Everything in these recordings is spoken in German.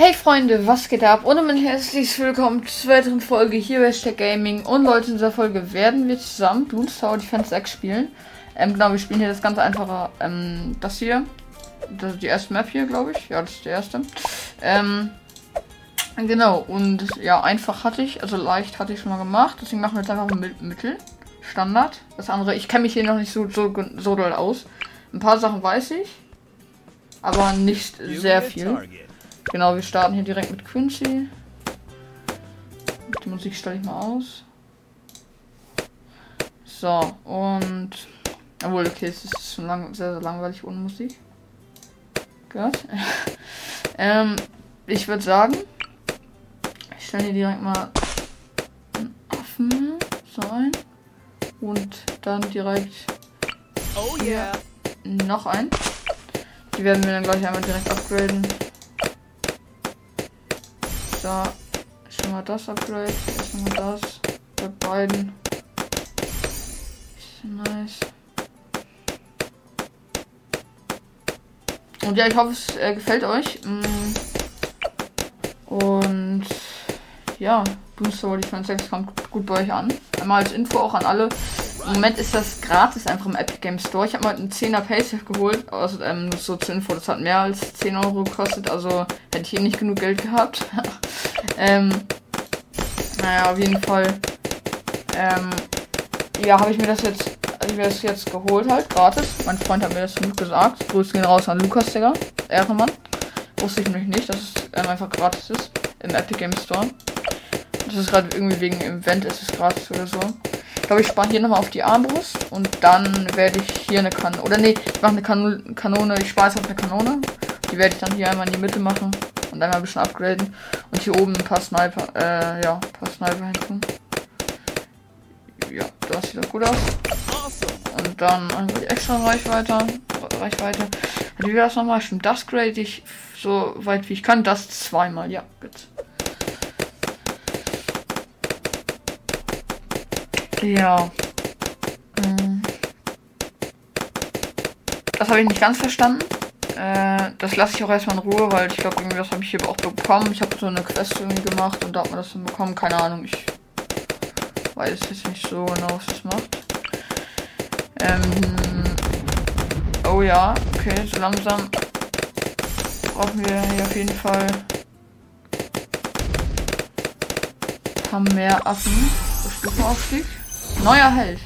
Hey Freunde, was geht ab? Und ein herzliches Willkommen zur weiteren Folge hier bei Hashtag Gaming. Und Leute, in dieser Folge werden wir zusammen Tower Defense X spielen. Ähm, genau, wir spielen hier das ganz einfache, ähm, das hier. Das ist die erste Map hier, glaube ich. Ja, das ist die erste. Ähm, genau, und ja, einfach hatte ich, also leicht hatte ich schon mal gemacht. Deswegen machen wir jetzt einfach mit Mittel. Standard. Das andere, ich kenne mich hier noch nicht so, so, so doll aus. Ein paar Sachen weiß ich, aber nicht sehr viel. Genau, wir starten hier direkt mit Quincy. Die Musik stelle ich mal aus. So, und. Obwohl, okay, es ist schon lang, sehr, sehr langweilig ohne Musik. Gut. ähm, ich würde sagen, ich stelle hier direkt mal einen Affen so ein. Und dann direkt. Oh yeah. Noch ein. Die werden wir dann gleich einmal direkt upgraden. So. Schon mal das Upgrade. Erstmal das. Bei beiden. Nice. Und ja, ich hoffe, es äh, gefällt euch. Mm. Und ja, Booster World Defense 6 kommt gut bei euch an. Einmal als Info auch an alle. Im Moment ist das gratis einfach im Epic Game Store. Ich habe mal einen 10er Paysafe geholt. Also, ähm, so zur Info, das hat mehr als 10 Euro gekostet. Also hätte ich hier nicht genug Geld gehabt. ähm, naja, auf jeden Fall. Ähm, ja, habe ich mir das jetzt, ich mir das jetzt geholt halt, gratis. Mein Freund hat mir das gut gesagt. Grüße gehen raus an Lukas, Digga. Ehrenmann. Wusste ich nämlich nicht, dass es ähm, einfach gratis ist im Epic Game Store. Das ist gerade irgendwie wegen Event ist es gratis oder so. Ich glaube, ich spare hier nochmal auf die Armbrust und dann werde ich hier eine Kanone. Oder nee, ich mache eine kan Kanone, ich spare auf eine Kanone. Die werde ich dann hier einmal in die Mitte machen und einmal ein bisschen upgraden. Und hier oben ein paar Sniper, äh, ja, ein paar Sniper hin tun. Ja, das sieht doch gut aus. Und dann die extra Reichweite. Reichweite. Wie wäre das nochmal? Stimmt, das grade ich so weit wie ich kann. Das zweimal, ja, gut. Ja. Hm. Das habe ich nicht ganz verstanden. Äh, das lasse ich auch erstmal in Ruhe, weil ich glaube, irgendwie das habe ich hier auch bekommen. Ich habe so eine Quest irgendwie gemacht und da hat man das dann bekommen. Keine Ahnung, ich weiß jetzt nicht so genau, was das macht. Ähm, oh ja, okay, so langsam brauchen wir hier auf jeden Fall haben mehr Affen. Stufenaufstieg. Neuer Held.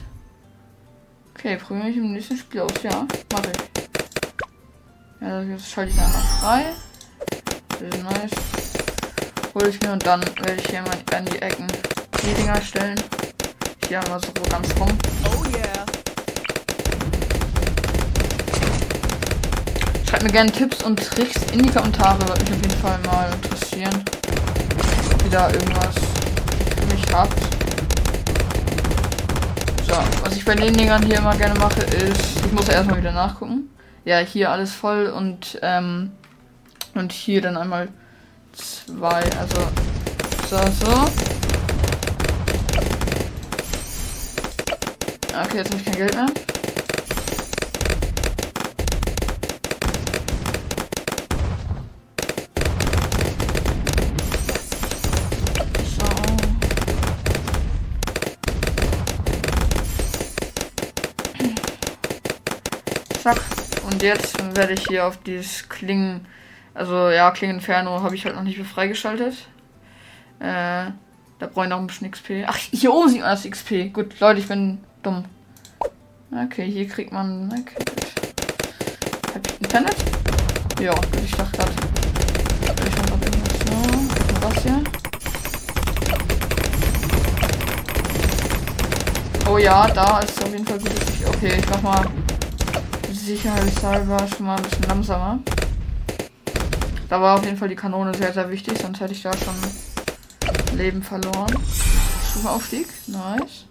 Okay, probiere ich im nächsten Spiel aus. Ja, mache ich. Ja, jetzt schalte ich dann noch frei. Nice. Hole ich mir und dann werde ich hier mal an die Ecken die Dinger stellen. Hier mal so ganz rum. Oh yeah. Schreibt mir gerne Tipps und Tricks in die Kommentare, würde mich auf jeden Fall mal interessieren. Ob ihr da irgendwas für mich habt. So, was ich bei den Dingern hier immer gerne mache, ist, ich muss erstmal wieder nachgucken. Ja, hier alles voll und, ähm, und hier dann einmal zwei, also, so, so. Okay, jetzt habe ich kein Geld mehr. Zack. Und jetzt werde ich hier auf dieses Klingen, also ja, Klingeninferno habe ich halt noch nicht mehr freigeschaltet. Äh, da brauche ich noch ein bisschen XP. Ach, hier oben sieht man das XP. Gut, Leute, ich bin dumm. Okay, hier kriegt man. Okay, gut. Hab ich Internet? Ja, ich dachte gerade. Ich mach noch irgendwas. Was hier? Oh ja, da ist auf jeden Fall gut. Okay, ich mach mal sicherheitshalber schon mal ein bisschen langsamer. Da war auf jeden Fall die Kanone sehr, sehr wichtig, sonst hätte ich da schon Leben verloren. Stufenaufstieg, nice.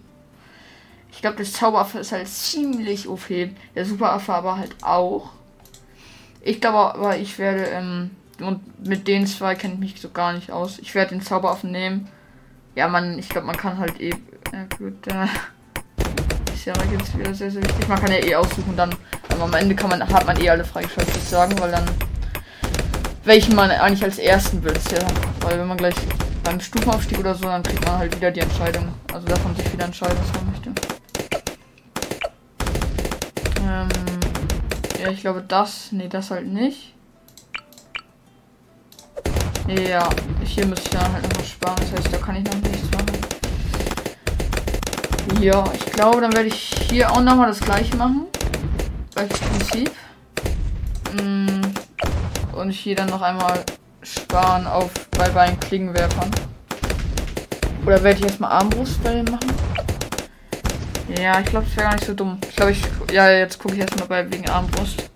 Ich glaube, das Zauberaffe ist halt ziemlich OP. Der Superaffe aber halt auch. Ich glaube aber, ich werde, ähm, und mit den zwei kenne ich mich so gar nicht aus. Ich werde den Zauberaffen nehmen. Ja, man, ich glaube, man kann halt eh, ja gut, äh, ist ja jetzt wieder sehr, sehr wichtig. Man kann ja eh aussuchen, dann aber am Ende kann man, hat man eh alle freigeschaltet, würde ich sagen, weil dann welchen man eigentlich als ersten will. Ja, weil wenn man gleich beim Stufenaufstieg oder so, dann kriegt man halt wieder die Entscheidung. Also darf man sich wieder entscheiden, was man möchte. Ähm, ja, ich glaube das. Nee, das halt nicht. Ja, hier müsste ich dann halt noch sparen. Das heißt, da kann ich noch nichts machen. Ja, ich glaube, dann werde ich hier auch nochmal das gleiche machen. Gleiches Prinzip. Mm, und hier dann noch einmal sparen auf bei beiden Klingenwerfern. Oder werde ich erstmal Armbrust machen? Ja, ich glaube, es wäre gar nicht so dumm. Ich glaube, ich. Ja, jetzt gucke ich erstmal bei wegen Armbrust.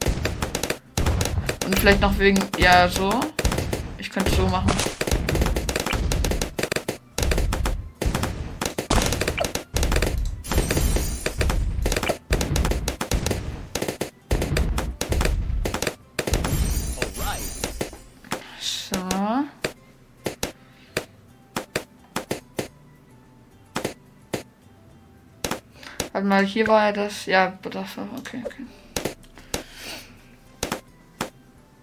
Und vielleicht noch wegen. Ja, so. Ich könnte so machen. Warte mal, hier war ja das. Ja, das war. Okay, okay.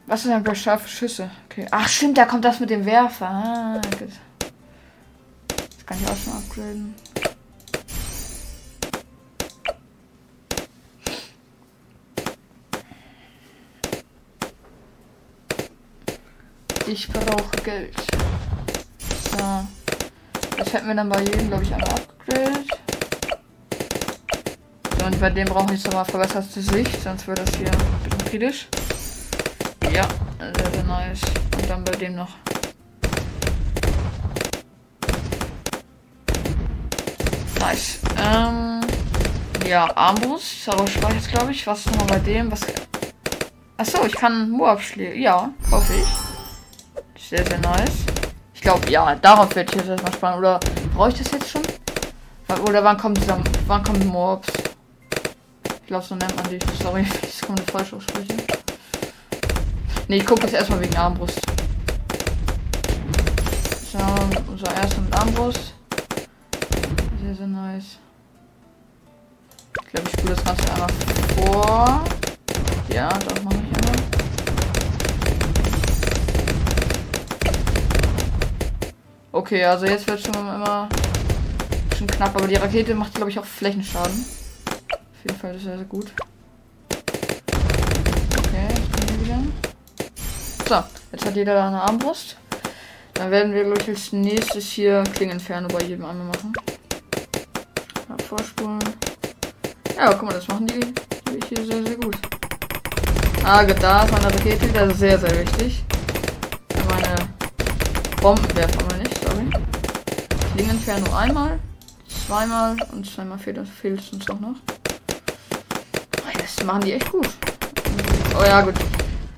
Was ist denn bei scharfe Schüsse? Okay. Ach, stimmt, da kommt das mit dem Werfer. Ah, gut. Das kann ich auch schon upgraden. Ich brauche Geld. So. Das hätten wir dann bei jedem, glaube ich, einmal abgegradet. Und bei dem brauche ich nochmal verbesserte Sicht, sonst wird das hier ein bisschen kritisch. Ja, sehr, sehr nice. Und dann bei dem noch. Nice. Ähm, ja, Armbrust, aber speichert glaube ich. Was nochmal bei dem? Was. Achso, ich kann Moab schlägen. Ja, hoffe ich. Sehr, sehr nice. Ich glaube, ja, darauf werde ich jetzt erstmal sparen. Oder brauche ich das jetzt schon? Oder wann kommt dieser, wann kommt Moabs? Ich glaube, so nennt man die. Sorry, ich eine falsch aussprechen. Ne, ich gucke jetzt erstmal wegen Armbrust. So, unser erster mit Armbrust. Sehr, sehr nice. Ich glaube, ich spule das Ganze einmal vor. Ja, das mache ich immer. Okay, also jetzt wird schon immer schon knapp, aber die Rakete macht, glaube ich, auch Flächenschaden jeden Fall sehr, sehr gut. Okay, jetzt kommen wir wieder. So, jetzt hat jeder eine Armbrust. Dann werden wir, glaube ich, als nächstes hier Klingenferne bei jedem einmal machen. Ja, vorspulen. Ja, guck mal, das machen die, die hier sehr, sehr gut. Ah, da ist meine Rakete, ist sehr, sehr wichtig. Meine Bombenwerfer wir nicht, sorry. Klingenferne einmal, zweimal und zweimal fehlt, fehlt es uns auch noch machen die echt gut. Oh ja, gut.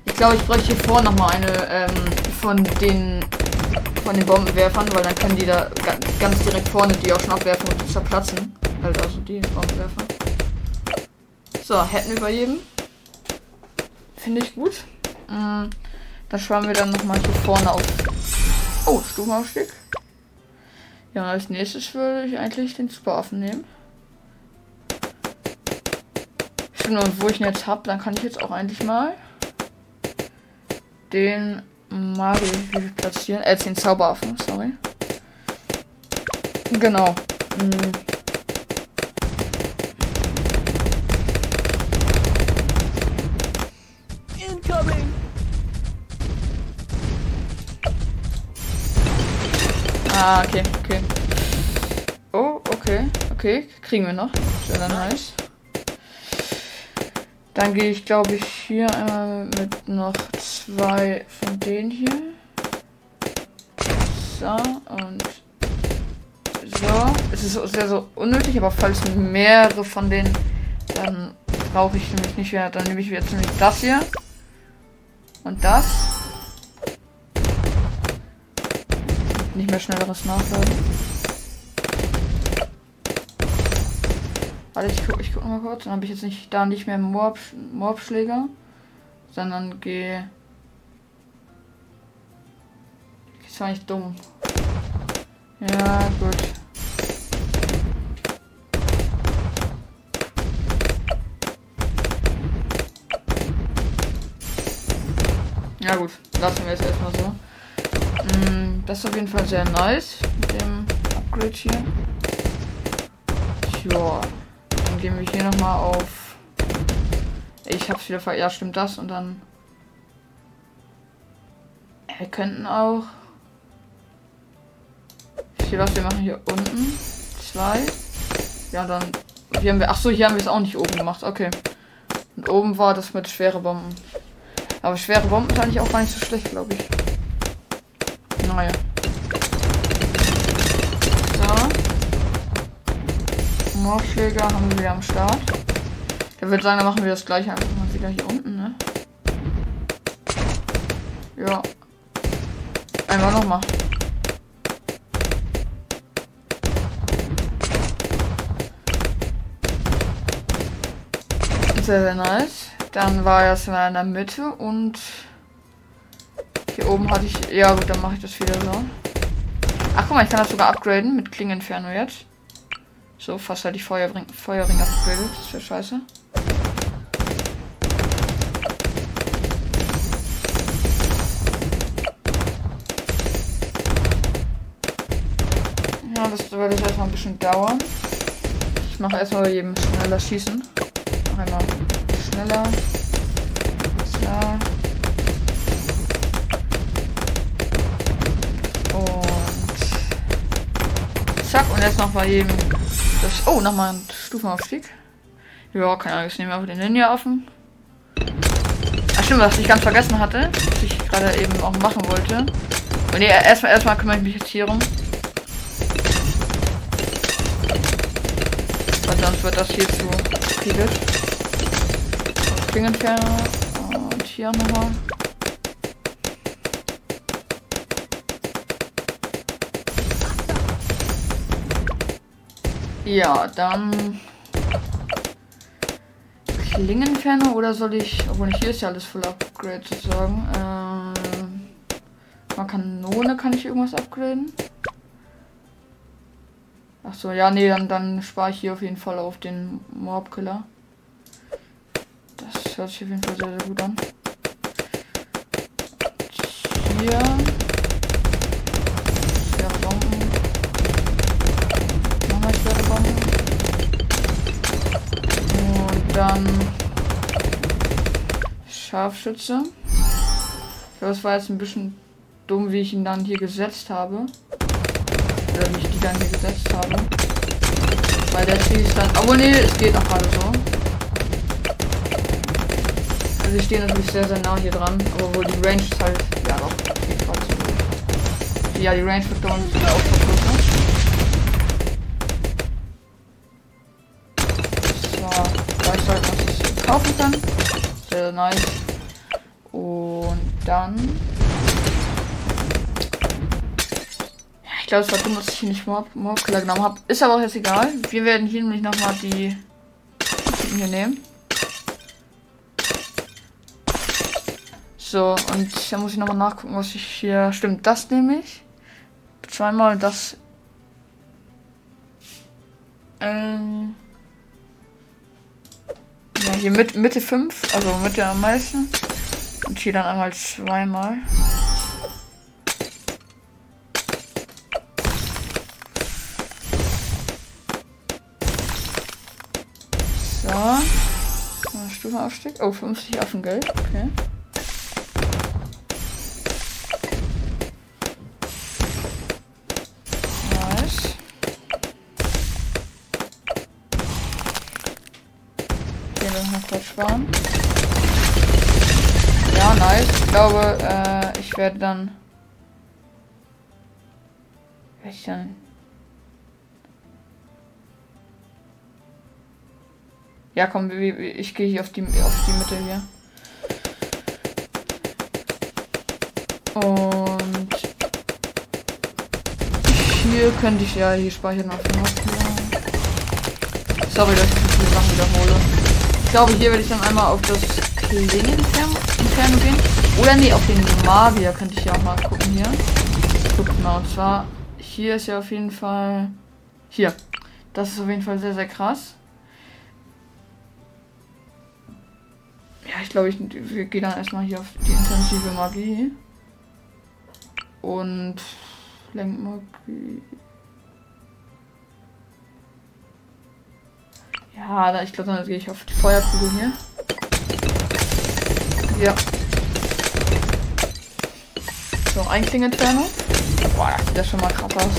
Ich glaube, ich bräuchte hier vorne nochmal eine ähm, von den von den Bombenwerfern, weil dann können die da ganz direkt vorne die auch schon abwerfen und zerplatzen. Halt also die Bombenwerfer. So, hätten wir bei jedem. Finde ich gut. Mhm. Da schwammen wir dann nochmal hier vorne auf. Oh, Stufenaufstieg. Ja, als nächstes würde ich eigentlich den Superaffen nehmen. Stimmt, und wo ich ihn jetzt habe, dann kann ich jetzt auch eigentlich mal den Mario platzieren. Äh, den Zauberaffen, sorry. Genau. Hm. Incoming. Ah, okay, okay. Oh, okay, okay. Kriegen wir noch. Sehr dann nice. Dann gehe ich, glaube ich, hier einmal mit noch zwei von denen hier. So, und so. Es ist sehr so unnötig, aber falls mehrere von denen, dann brauche ich nämlich nicht mehr. Dann nehme ich jetzt nämlich das hier. Und das. Nicht mehr schnelleres Nachladen. Warte, ich guck, ich guck mal kurz. Dann habe ich jetzt nicht da nicht mehr Mob, Mob-Schläger, sondern gehe. Ist zwar nicht dumm. Ja, gut. Ja gut, lassen wir es erstmal so. Mm, das ist auf jeden Fall sehr nice mit dem Upgrade hier. Ja, gehen wir hier nochmal auf. Ich hab's wieder ver. Ja, stimmt das und dann. Wir könnten auch. Hier was wir machen hier unten. Zwei. Ja, dann. Hier haben wir. Ach so, hier haben wir es auch nicht oben gemacht. Okay. Und oben war das mit schwere Bomben. Aber schwere Bomben ist eigentlich auch gar nicht so schlecht, glaube ich. Naja. So. Morschläger haben wir am Start. Der würde sagen, dann machen wir das gleiche einfach mal wieder hier unten, ne? Ja. Einmal nochmal. Sehr, sehr nice. Dann war es mal in der Mitte und hier oben hatte ich. Ja gut, dann mache ich das wieder so. Ach guck mal, ich kann das sogar upgraden mit Klingeninferno jetzt. So, fast hatte ich Feuerring, Feuerring upgradet. Das wäre scheiße. Ja, das wird jetzt erstmal ein bisschen dauern. Ich mache erstmal jedem schneller schießen. Einmal schneller. So. Und zack, und jetzt noch bei jedem das. Oh, nochmal ein Stufenaufstieg. Ja, keine Ahnung, ich nehme einfach den Ninja offen. Ach stimmt, was ich ganz vergessen hatte, was ich gerade eben auch machen wollte. Und nee, erstmal erstmal kümmere ich mich jetzt hier rum. Weil sonst wird das hier zu viel. Klingenferner. Und hier nochmal. Ja, dann Klingenferne oder soll ich, obwohl hier ist ja alles voll Upgrade sozusagen. Ähm, mal Kanone kann ich irgendwas upgraden. Ach so, ja, nee, dann, dann spare ich hier auf jeden Fall auf den Mobkiller. Das hört sich auf jeden Fall sehr, sehr gut an. Hier. Schwere Bomben. Nochmal schwere Bomben. Dann Scharfschütze. Ich glaube, es war jetzt ein bisschen dumm, wie ich ihn dann hier gesetzt habe. Oder wie ich die dann hier gesetzt habe. Weil der schießt dann. Aber nee, es geht noch gerade so. Also wir stehen natürlich sehr, sehr nah hier dran, aber wohl die Range ist halt, ja doch. Ja, die Range wird da uns auch vergrößert. Kaufen kann. Sehr, sehr nice. Und dann. Ich glaube, es war dumm, dass ich hier nicht Mob, Mob Killer genommen habe. Ist aber auch jetzt egal. Wir werden hier nämlich nochmal die hier nehmen. So, und da muss ich nochmal nachgucken, was ich hier. Stimmt, das nehme ich. Zweimal das. Ähm. Ja, hier mit, Mitte 5, also Mitte am meisten. Und hier dann einmal zweimal. So. Stufenaufstieg. Oh, 50 Affengeld. Okay. Sparen. Ja, nice. Ich glaube, äh, ich werde dann. Ich dann. Ja, komm, ich gehe hier auf die, auf die Mitte hier. Und hier könnte ich ja hier speichern auf dem Sorry, dass ich so wiederhole. Ich glaube, hier werde ich dann einmal auf das Klingeninferno gehen. Oder nee, auf den Magier könnte ich ja auch mal gucken hier. Guck mal, und zwar hier ist ja auf jeden Fall. Hier. Das ist auf jeden Fall sehr, sehr krass. ich glaube, ich wir gehen dann erstmal hier auf die intensive Magie. Und Lenkmagie. Ja, ich glaube, dann gehe ich auf die Feuerkugel hier. Ja. So, Einklingenentfernung. Boah, das sieht ja schon mal krass aus.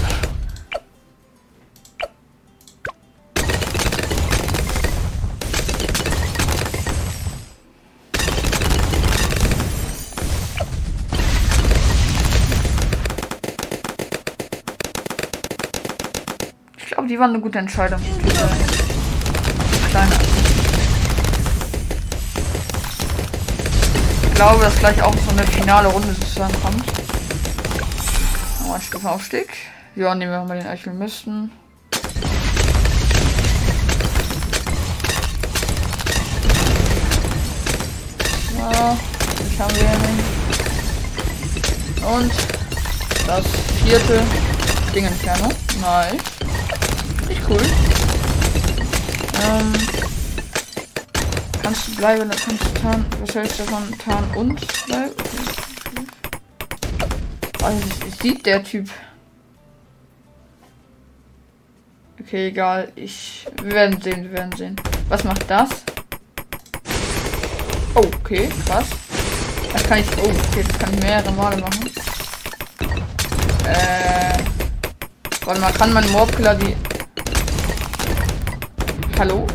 Ich glaube, die waren eine gute Entscheidung. Glaube, dass gleich auch so eine finale Runde sozusagen kommt. Nochmal Stufenaufstieg. Ja, nehmen wir mal den Alchemisten. So, ich haben wir nicht. Und das vierte Ding Inferno. Nice. Nicht cool. Ähm, kannst du bleiben, dann kannst du Tarn. Was davon? Tarn und bleiben? Also, sieht der Typ. Okay, egal. Ich. Wir werden sehen, wir werden sehen. Was macht das? Oh, okay, krass. Das kann ich. Oh, okay, das kann ich mehrere Male machen. Äh. Warte mal, kann mein Mobkiller die. Hallo?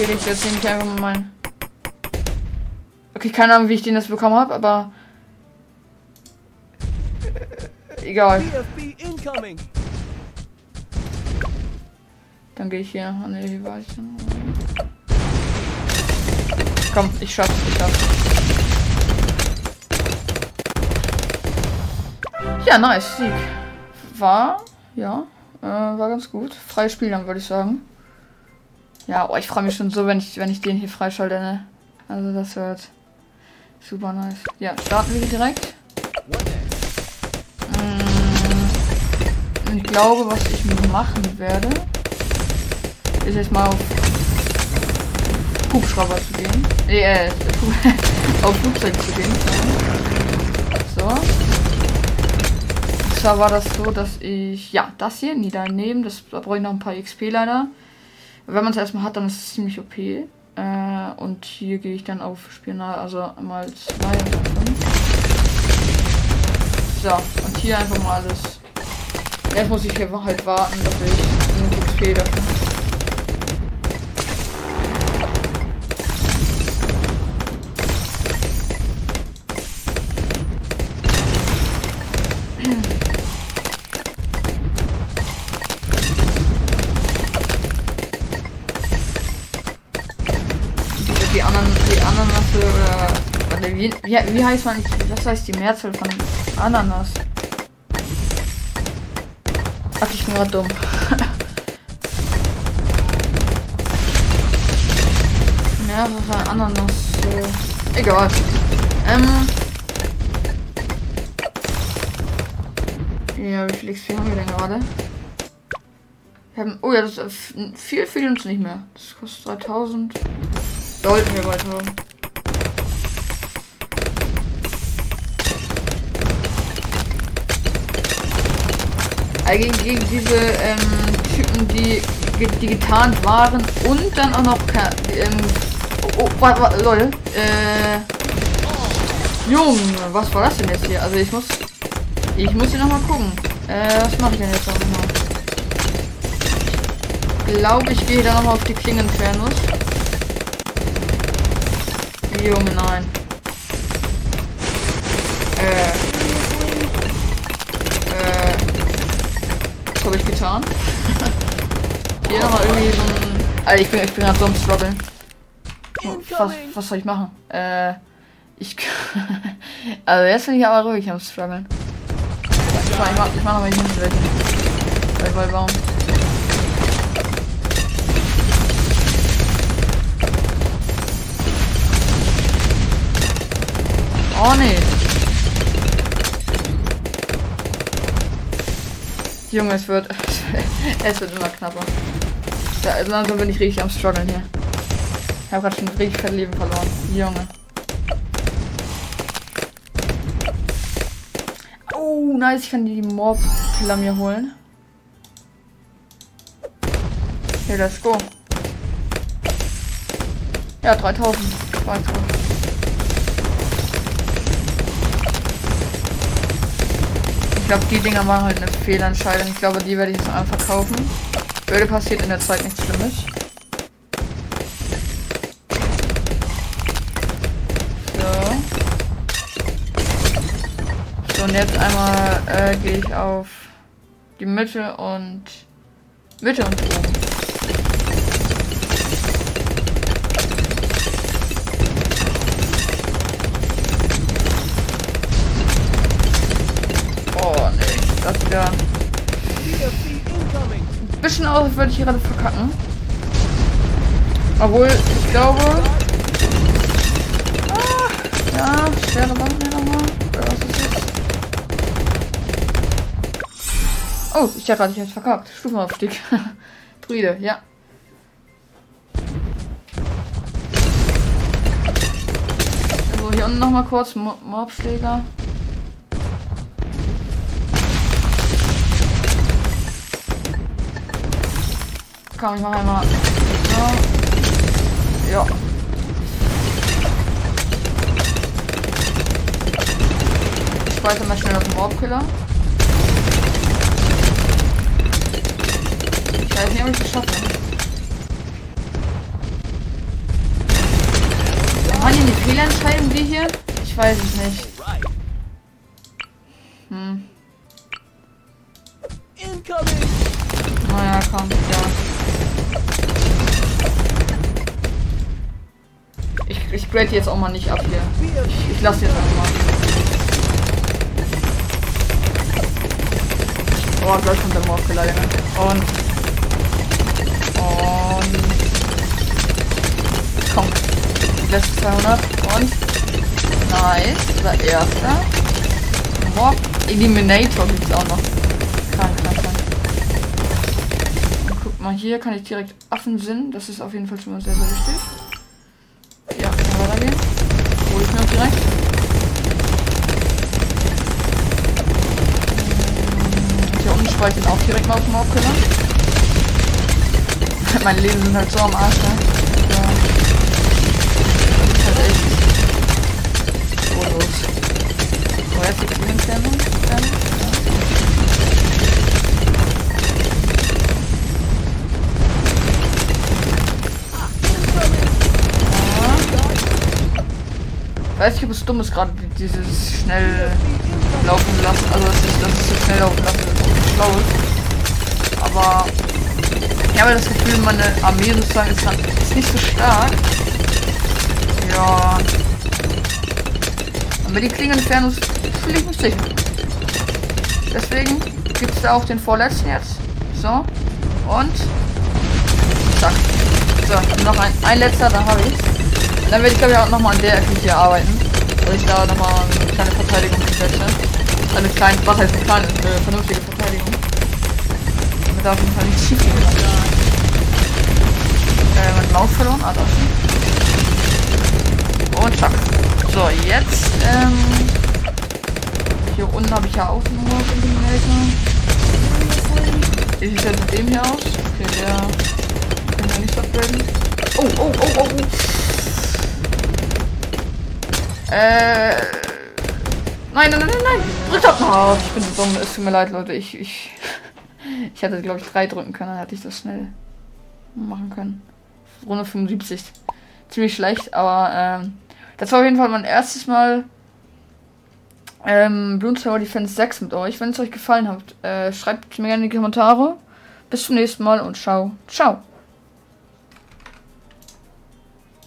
Okay, ich jetzt nehme ich einfach mal mein. Okay, keine Ahnung, wie ich den jetzt bekommen habe, aber. Äh, egal. Dann gehe ich hier. War ich schon. Komm, ich schaff's, ich schaff's. Ja, nice, Sieg. War, ja, äh, war ganz gut. Freies Spiel dann, würde ich sagen. Ja, oh, ich freue mich schon so, wenn ich, wenn ich den hier freischalte, ne? Also das wird super nice. Ja, starten wir direkt. Mm, Ich glaube, was ich machen werde, ist jetzt mal auf Hubschrauber zu gehen. Nee, äh, auf Flugzeug zu gehen. So. Und zwar war das so, dass ich, ja, das hier, nie daneben, das, da brauche ich noch ein paar XP leider. Wenn man es erstmal hat, dann ist es ziemlich OP. Äh, und hier gehe ich dann auf Spionage, also einmal zwei und dann. So, und hier einfach mal alles. Jetzt muss ich hier halt warten, dass ich genug XP dafür warte, wie, heißt man, was heißt die Mehrzahl von Ananas? Ach, ich bin grad dumm. Mehrere Ananas. Äh, egal. Ähm. Ja, wie viel XP haben wir denn gerade? Wir haben, oh ja, das ist, äh, viel fehlt uns nicht mehr. Das kostet 3000. Sollten wir bald haben. Eigentlich gegen diese ähm, Typen, die, die getarnt waren und dann auch noch ähm, oh, warte, warte, Leute, äh, Junge, was war das denn jetzt hier? Also ich muss, ich muss hier nochmal gucken. Äh, was mache ich denn jetzt noch mal? Glaube ich gehe da nochmal auf die Klingenfernus. Junge, nein. Äh. Äh. Was habe ich getan? Hier nochmal irgendwie so ein. Alter, ich bin, ich bin gerade so am Struggeln. Was, was soll ich machen? Äh. Ich. also jetzt bin ich aber ruhig am Struggeln. Ich mach, ich mach, ich mach nochmal die Hände weg. Weil, weil, warum? Oh nee. Junge, es wird. es wird immer knapper. Ja, also langsam bin ich richtig am struggeln hier. Ich habe gerade schon richtig viel Leben verloren. Junge. Oh, nice. Ich kann die Mob-Killer mir holen. Hey, let's go. Ja, 3000. 3000. glaube, die Dinger waren halt eine Fehlentscheidung. Ich glaube, die werde ich jetzt einfach verkaufen. Würde passiert in der Zeit nichts Schlimmes. So. So, und jetzt einmal äh, gehe ich auf die Mitte und Mitte und oben. Oh, nee, das wieder. Ein bisschen aus, als würde ich gerade verkacken. Obwohl, ich glaube. Ah, ja, schwere Bomben hier nochmal. Oh, ich dachte gerade, ich hätte verkackt. Stufenaufstieg. Druide, ja. So, hier unten nochmal kurz Mo Mobschläger. Komm, ich mach einmal. So. Ja. Ich speichere mal schnell auf den Raubkiller. Ich weiß nicht, ob ich schaffe. Waren die die Fehlentscheidung, die hier? Ich weiß es nicht. Grade jetzt auch mal nicht ab hier. Ich, ich lasse jetzt einfach mal. Oh, gleich kommt der Morph leider. Und. Und. Komm. Letzte 200. Und. Nice. Der erste. Morph Eliminator gibt's auch noch. Krank, krank, krank. Und guck mal, hier kann ich direkt Affensinn. Das ist auf jeden Fall schon mal sehr, sehr wichtig. Ja, kann weitergehen. Hol ich mir auch direkt. Speichere ich auch direkt mal auf dem Hauptkiller. Meine Leben sind halt so am Arsch, ne? Ja. Ist halt echt. So los. So, jetzt die Entfernung. Entfernung. Weiß nicht, ob es dumm ist, gerade dieses schnell laufen lassen. Also, das ist, das so schnell laufen lassen, das ist nicht schlau ist. Aber ich habe das Gefühl, meine Armee sozusagen ist, ist nicht so stark. Ja. Aber die Klingenentfernung fühle ich mich sicher. Deswegen gibt es da auch den vorletzten jetzt. So. Und. Zack. So, noch ein, ein letzter, dann habe ich dann werde ich glaube ich auch nochmal an der Ecke hier arbeiten. Dass ich da nochmal eine kleine Verteidigung setze. Eine kleine, was heißt eine kleine, eine vernünftige Verteidigung. Da auf jeden Fall nicht kann. Äh, meine Maus verloren, ah, ist Und zack. So, jetzt, ähm, hier unten habe ich ja auch nur Eliminator. Wie sieht das mit dem hier aus? Okay, der kann ja nicht upgraden. Oh, oh, oh, oh, oh. Äh. Nein, nein, nein, nein, nein. Drückt ab. Oh, ich bin so dumm. Es tut mir leid, Leute. Ich, ich, ich hätte, glaube ich, drei drücken können. Dann hätte ich das schnell machen können. Runde 75. Ziemlich schlecht, aber ähm, das war auf jeden Fall mein erstes Mal ähm, Bloons Tower Defense 6 mit euch. Wenn es euch gefallen hat, äh, schreibt mir gerne in die Kommentare. Bis zum nächsten Mal und ciao. Ciao.